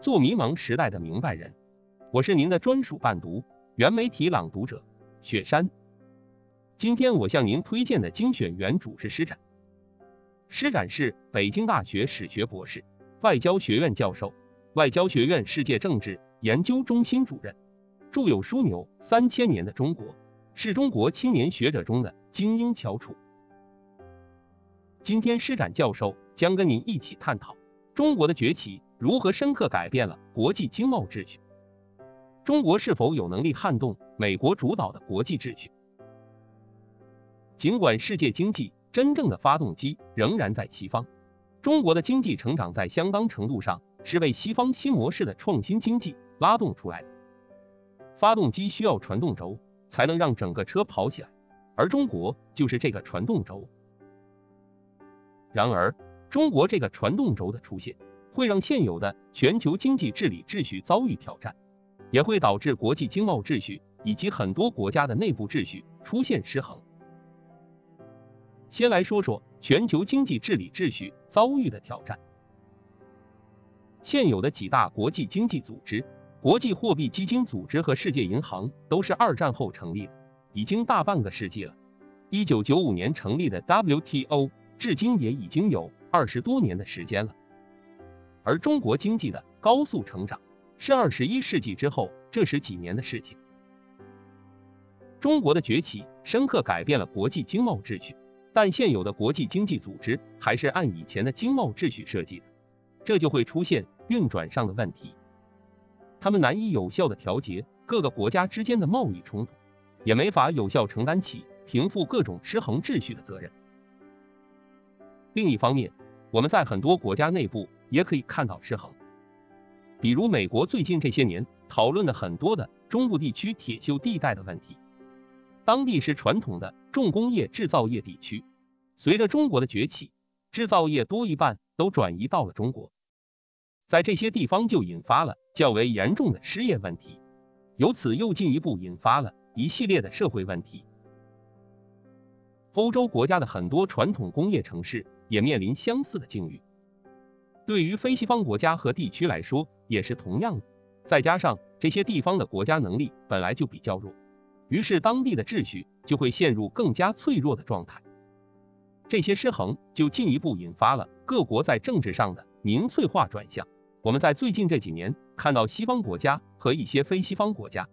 做迷茫时代的明白人。我是您的专属伴读，原媒体朗读者雪山。今天我向您推荐的精选原主是施展。施展是北京大学史学博士，外交学院教授，外交学院世界政治研究中心主任，著有枢纽《三千年的中国》，是中国青年学者中的精英翘楚。今天施展教授将跟您一起探讨中国的崛起如何深刻改变了国际经贸秩序，中国是否有能力撼动美国主导的国际秩序？尽管世界经济真正的发动机仍然在西方，中国的经济成长在相当程度上是被西方新模式的创新经济拉动出来的。发动机需要传动轴才能让整个车跑起来，而中国就是这个传动轴。然而，中国这个传动轴的出现，会让现有的全球经济治理秩序遭遇挑战，也会导致国际经贸秩序以及很多国家的内部秩序出现失衡。先来说说全球经济治理秩序遭遇的挑战。现有的几大国际经济组织，国际货币基金组织和世界银行都是二战后成立的，已经大半个世纪了。一九九五年成立的 WTO。至今也已经有二十多年的时间了，而中国经济的高速成长是二十一世纪之后这十几年的事情。中国的崛起深刻改变了国际经贸秩序，但现有的国际经济组织还是按以前的经贸秩序设计的，这就会出现运转上的问题。他们难以有效的调节各个国家之间的贸易冲突，也没法有效承担起平复各种失衡秩序的责任。另一方面，我们在很多国家内部也可以看到失衡，比如美国最近这些年讨论的很多的中部地区铁锈地带的问题，当地是传统的重工业制造业地区，随着中国的崛起，制造业多一半都转移到了中国，在这些地方就引发了较为严重的失业问题，由此又进一步引发了一系列的社会问题。欧洲国家的很多传统工业城市。也面临相似的境遇，对于非西方国家和地区来说也是同样的。再加上这些地方的国家能力本来就比较弱，于是当地的秩序就会陷入更加脆弱的状态。这些失衡就进一步引发了各国在政治上的民粹化转向。我们在最近这几年看到西方国家和一些非西方国家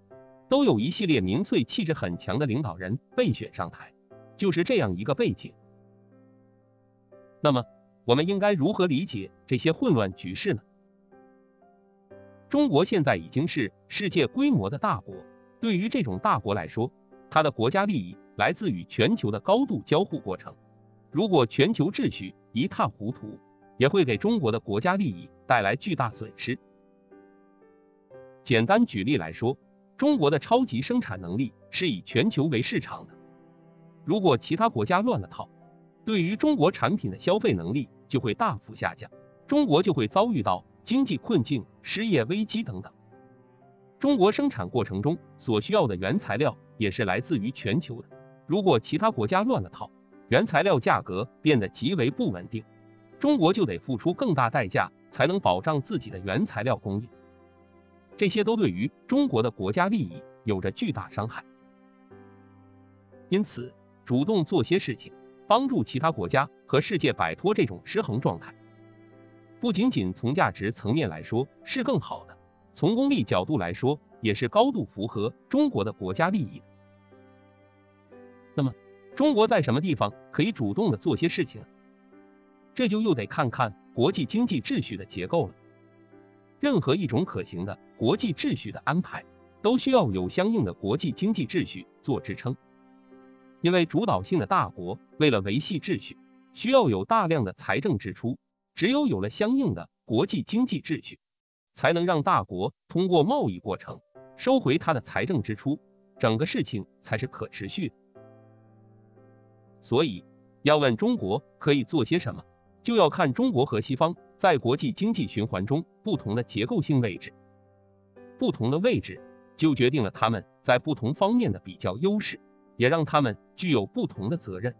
都有一系列民粹气质很强的领导人被选上台，就是这样一个背景。那么，我们应该如何理解这些混乱局势呢？中国现在已经是世界规模的大国，对于这种大国来说，它的国家利益来自于全球的高度交互过程。如果全球秩序一塌糊涂，也会给中国的国家利益带来巨大损失。简单举例来说，中国的超级生产能力是以全球为市场的，如果其他国家乱了套。对于中国产品的消费能力就会大幅下降，中国就会遭遇到经济困境、失业危机等等。中国生产过程中所需要的原材料也是来自于全球的，如果其他国家乱了套，原材料价格变得极为不稳定，中国就得付出更大代价才能保障自己的原材料供应，这些都对于中国的国家利益有着巨大伤害。因此，主动做些事情。帮助其他国家和世界摆脱这种失衡状态，不仅仅从价值层面来说是更好的，从功利角度来说也是高度符合中国的国家利益的。那么，中国在什么地方可以主动的做些事情？这就又得看看国际经济秩序的结构了。任何一种可行的国际秩序的安排，都需要有相应的国际经济秩序做支撑。因为主导性的大国为了维系秩序，需要有大量的财政支出，只有有了相应的国际经济秩序，才能让大国通过贸易过程收回它的财政支出，整个事情才是可持续。所以，要问中国可以做些什么，就要看中国和西方在国际经济循环中不同的结构性位置，不同的位置就决定了他们在不同方面的比较优势。也让他们具有不同的责任。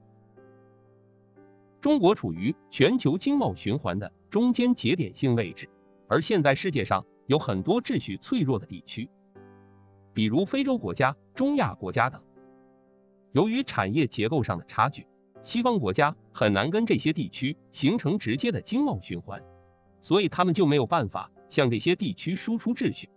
中国处于全球经贸循环的中间节点性位置，而现在世界上有很多秩序脆弱的地区，比如非洲国家、中亚国家等。由于产业结构上的差距，西方国家很难跟这些地区形成直接的经贸循环，所以他们就没有办法向这些地区输出秩序。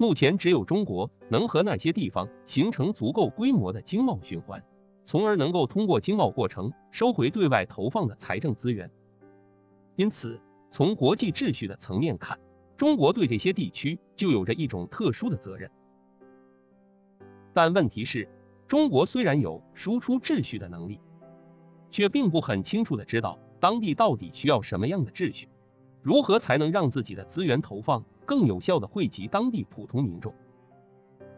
目前只有中国能和那些地方形成足够规模的经贸循环，从而能够通过经贸过程收回对外投放的财政资源。因此，从国际秩序的层面看，中国对这些地区就有着一种特殊的责任。但问题是，中国虽然有输出秩序的能力，却并不很清楚的知道当地到底需要什么样的秩序，如何才能让自己的资源投放更有效的惠及当地普通民众。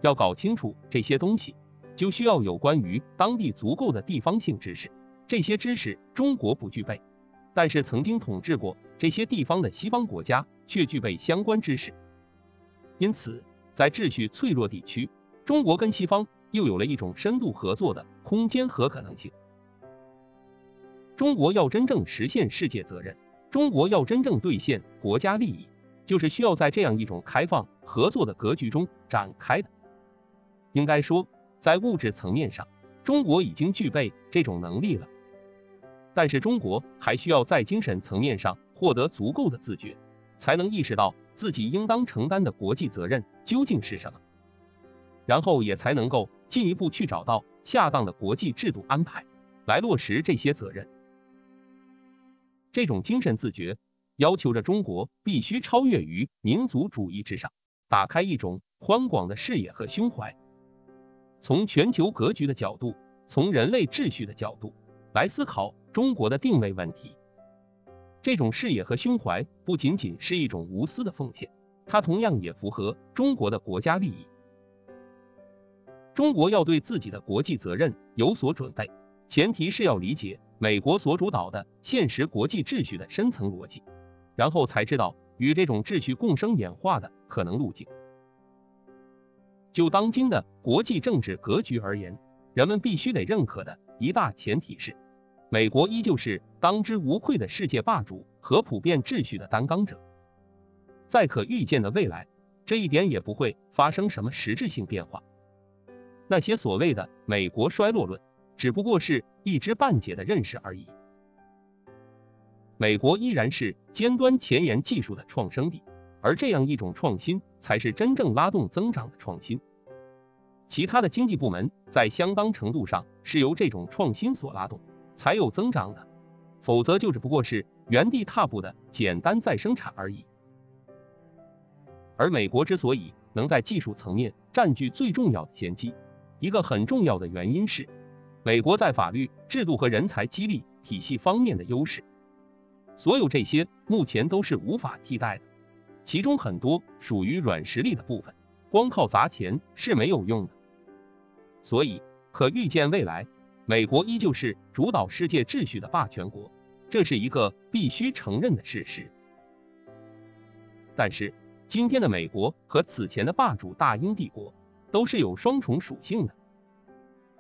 要搞清楚这些东西，就需要有关于当地足够的地方性知识。这些知识中国不具备，但是曾经统治过这些地方的西方国家却具备相关知识。因此，在秩序脆弱地区，中国跟西方又有了一种深度合作的空间和可能性。中国要真正实现世界责任，中国要真正兑现国家利益，就是需要在这样一种开放合作的格局中展开的。应该说，在物质层面上，中国已经具备这种能力了，但是中国还需要在精神层面上获得足够的自觉，才能意识到自己应当承担的国际责任究竟是什么，然后也才能够进一步去找到恰当的国际制度安排，来落实这些责任。这种精神自觉要求着中国必须超越于民族主义之上，打开一种宽广的视野和胸怀，从全球格局的角度，从人类秩序的角度来思考中国的定位问题。这种视野和胸怀不仅仅是一种无私的奉献，它同样也符合中国的国家利益。中国要对自己的国际责任有所准备，前提是要理解。美国所主导的现实国际秩序的深层逻辑，然后才知道与这种秩序共生演化的可能路径。就当今的国际政治格局而言，人们必须得认可的一大前提是，美国依旧是当之无愧的世界霸主和普遍秩序的担当者。在可预见的未来，这一点也不会发生什么实质性变化。那些所谓的美国衰落论。只不过是一知半解的认识而已。美国依然是尖端前沿技术的创生地，而这样一种创新才是真正拉动增长的创新。其他的经济部门在相当程度上是由这种创新所拉动，才有增长的，否则就只不过是原地踏步的简单再生产而已。而美国之所以能在技术层面占据最重要的先机，一个很重要的原因是。美国在法律制度和人才激励体系方面的优势，所有这些目前都是无法替代的，其中很多属于软实力的部分，光靠砸钱是没有用的。所以，可预见未来，美国依旧是主导世界秩序的霸权国，这是一个必须承认的事实。但是，今天的美国和此前的霸主大英帝国都是有双重属性的。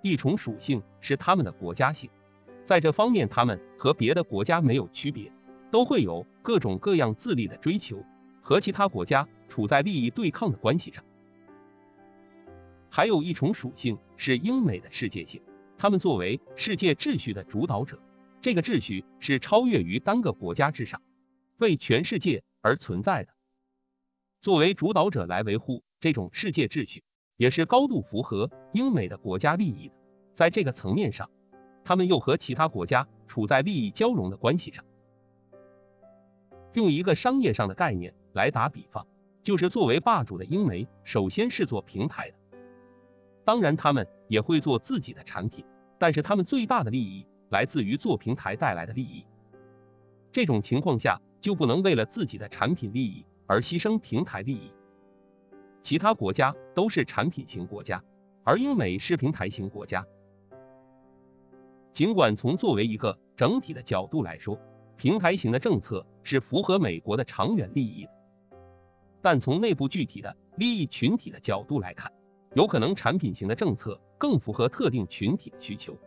一重属性是他们的国家性，在这方面他们和别的国家没有区别，都会有各种各样自立的追求，和其他国家处在利益对抗的关系上。还有一重属性是英美的世界性，他们作为世界秩序的主导者，这个秩序是超越于单个国家之上，为全世界而存在的。作为主导者来维护这种世界秩序。也是高度符合英美的国家利益的，在这个层面上，他们又和其他国家处在利益交融的关系上。用一个商业上的概念来打比方，就是作为霸主的英美，首先是做平台的，当然他们也会做自己的产品，但是他们最大的利益来自于做平台带来的利益。这种情况下，就不能为了自己的产品利益而牺牲平台利益。其他国家都是产品型国家，而英美是平台型国家。尽管从作为一个整体的角度来说，平台型的政策是符合美国的长远利益的，但从内部具体的利益群体的角度来看，有可能产品型的政策更符合特定群体的需求。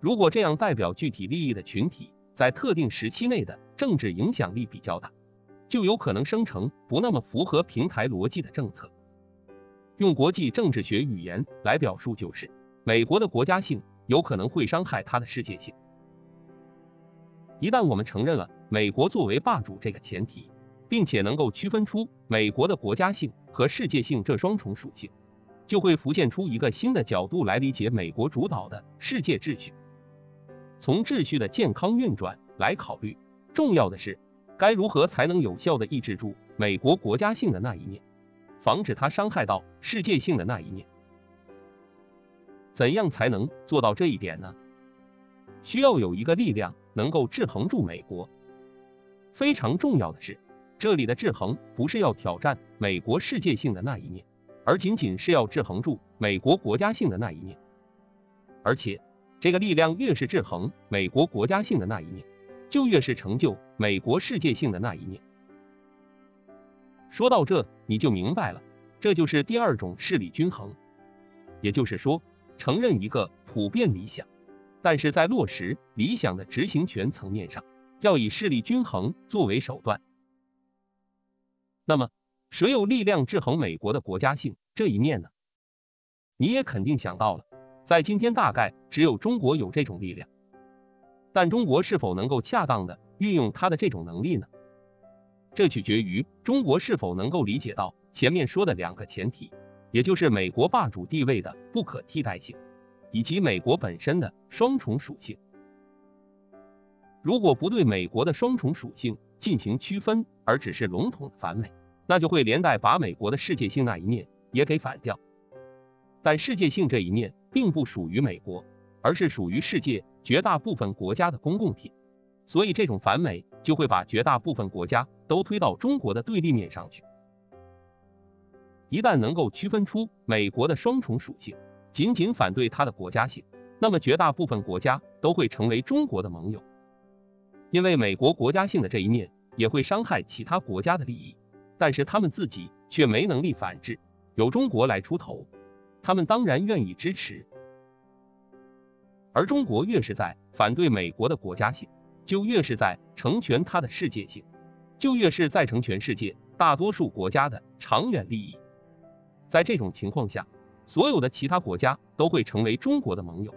如果这样代表具体利益的群体在特定时期内的政治影响力比较大，就有可能生成不那么符合平台逻辑的政策。用国际政治学语言来表述，就是美国的国家性有可能会伤害它的世界性。一旦我们承认了美国作为霸主这个前提，并且能够区分出美国的国家性和世界性这双重属性，就会浮现出一个新的角度来理解美国主导的世界秩序。从秩序的健康运转来考虑，重要的是该如何才能有效的抑制住美国国家性的那一面，防止它伤害到世界性的那一面。怎样才能做到这一点呢？需要有一个力量能够制衡住美国。非常重要的是。这里的制衡不是要挑战美国世界性的那一面，而仅仅是要制衡住美国国家性的那一面。而且，这个力量越是制衡美国国家性的那一面，就越是成就美国世界性的那一面。说到这，你就明白了，这就是第二种势力均衡。也就是说，承认一个普遍理想，但是在落实理想的执行权层面上，要以势力均衡作为手段。那么，谁有力量制衡美国的国家性这一面呢？你也肯定想到了，在今天大概只有中国有这种力量。但中国是否能够恰当的运用它的这种能力呢？这取决于中国是否能够理解到前面说的两个前提，也就是美国霸主地位的不可替代性，以及美国本身的双重属性。如果不对美国的双重属性进行区分，而只是笼统的反美，那就会连带把美国的世界性那一面也给反掉。但世界性这一面并不属于美国，而是属于世界绝大部分国家的公共品，所以这种反美就会把绝大部分国家都推到中国的对立面上去。一旦能够区分出美国的双重属性，仅仅反对它的国家性，那么绝大部分国家都会成为中国的盟友。因为美国国家性的这一面也会伤害其他国家的利益，但是他们自己却没能力反制，由中国来出头，他们当然愿意支持。而中国越是在反对美国的国家性，就越是在成全它的世界性，就越是在成全世界大多数国家的长远利益。在这种情况下，所有的其他国家都会成为中国的盟友。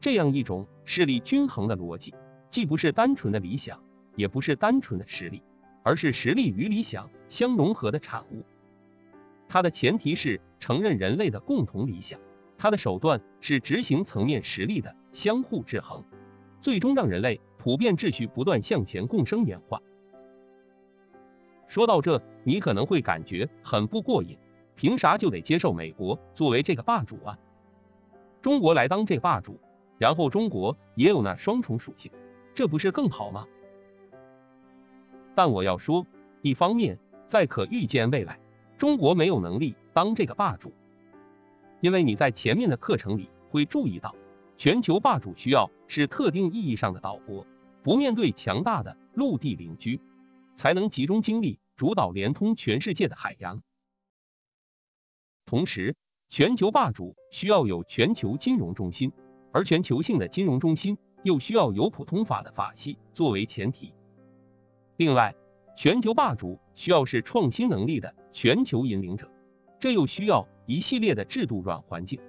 这样一种势力均衡的逻辑，既不是单纯的理想，也不是单纯的实力，而是实力与理想相融合的产物。它的前提是承认人类的共同理想，它的手段是执行层面实力的相互制衡，最终让人类普遍秩序不断向前共生演化。说到这，你可能会感觉很不过瘾，凭啥就得接受美国作为这个霸主啊？中国来当这霸主？然后中国也有那双重属性，这不是更好吗？但我要说，一方面在可预见未来，中国没有能力当这个霸主，因为你在前面的课程里会注意到，全球霸主需要是特定意义上的岛国，不面对强大的陆地邻居，才能集中精力主导连通全世界的海洋。同时，全球霸主需要有全球金融中心。而全球性的金融中心又需要有普通法的法系作为前提。另外，全球霸主需要是创新能力的全球引领者，这又需要一系列的制度软环境。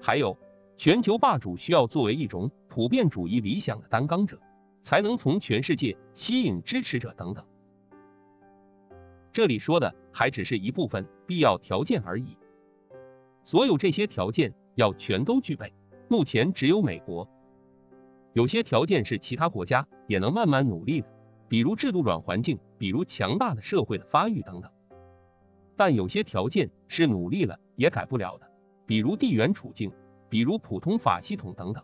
还有，全球霸主需要作为一种普遍主义理想的担纲者，才能从全世界吸引支持者等等。这里说的还只是一部分必要条件而已，所有这些条件要全都具备。目前只有美国，有些条件是其他国家也能慢慢努力的，比如制度软环境，比如强大的社会的发育等等。但有些条件是努力了也改不了的，比如地缘处境，比如普通法系统等等。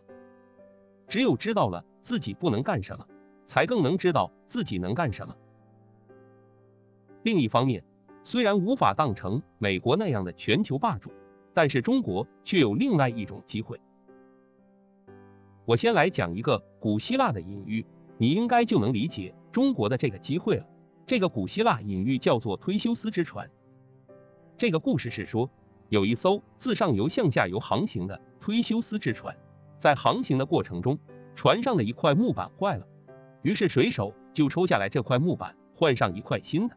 只有知道了自己不能干什么，才更能知道自己能干什么。另一方面，虽然无法当成美国那样的全球霸主，但是中国却有另外一种机会。我先来讲一个古希腊的隐喻，你应该就能理解中国的这个机会了。这个古希腊隐喻叫做忒修斯之船。这个故事是说，有一艘自上游向下游航行的忒修斯之船，在航行的过程中，船上的一块木板坏了，于是水手就抽下来这块木板，换上一块新的。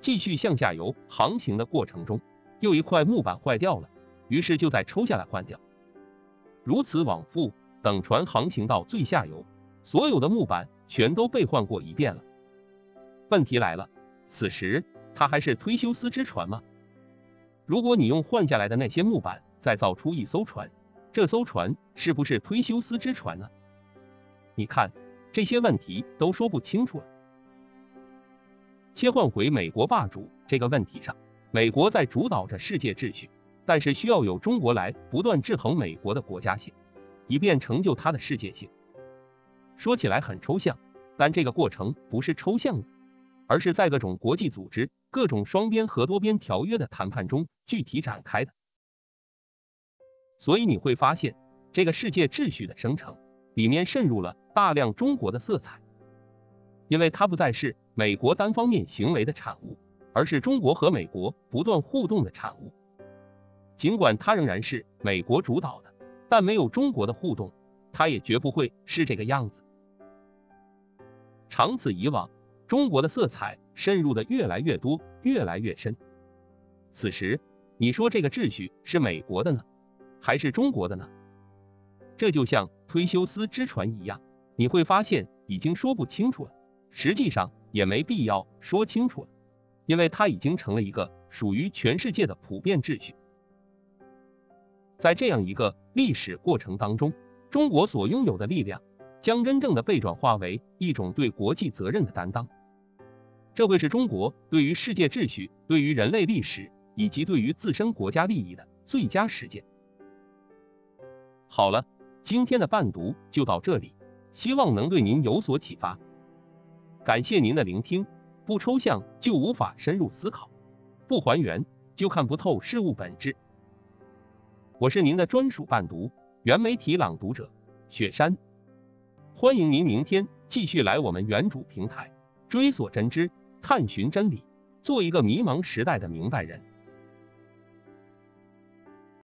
继续向下游航行的过程中，又一块木板坏掉了，于是就再抽下来换掉。如此往复，等船航行到最下游，所有的木板全都被换过一遍了。问题来了，此时它还是忒修斯之船吗？如果你用换下来的那些木板再造出一艘船，这艘船是不是忒修斯之船呢？你看，这些问题都说不清楚了。切换回美国霸主这个问题上，美国在主导着世界秩序，但是需要有中国来不断制衡美国的国家性，以便成就它的世界性。说起来很抽象，但这个过程不是抽象的，而是在各种国际组织、各种双边和多边条约的谈判中具体展开的。所以你会发现，这个世界秩序的生成里面渗入了大量中国的色彩，因为它不再是。美国单方面行为的产物，而是中国和美国不断互动的产物。尽管它仍然是美国主导的，但没有中国的互动，它也绝不会是这个样子。长此以往，中国的色彩渗入的越来越多，越来越深。此时，你说这个秩序是美国的呢，还是中国的呢？这就像忒修斯之船一样，你会发现已经说不清楚了。实际上。也没必要说清楚了，因为它已经成了一个属于全世界的普遍秩序。在这样一个历史过程当中，中国所拥有的力量将真正的被转化为一种对国际责任的担当。这会是中国对于世界秩序、对于人类历史以及对于自身国家利益的最佳实践。好了，今天的伴读就到这里，希望能对您有所启发。感谢您的聆听。不抽象就无法深入思考，不还原就看不透事物本质。我是您的专属伴读，原媒体朗读者雪山。欢迎您明天继续来我们原主平台追索真知，探寻真理，做一个迷茫时代的明白人。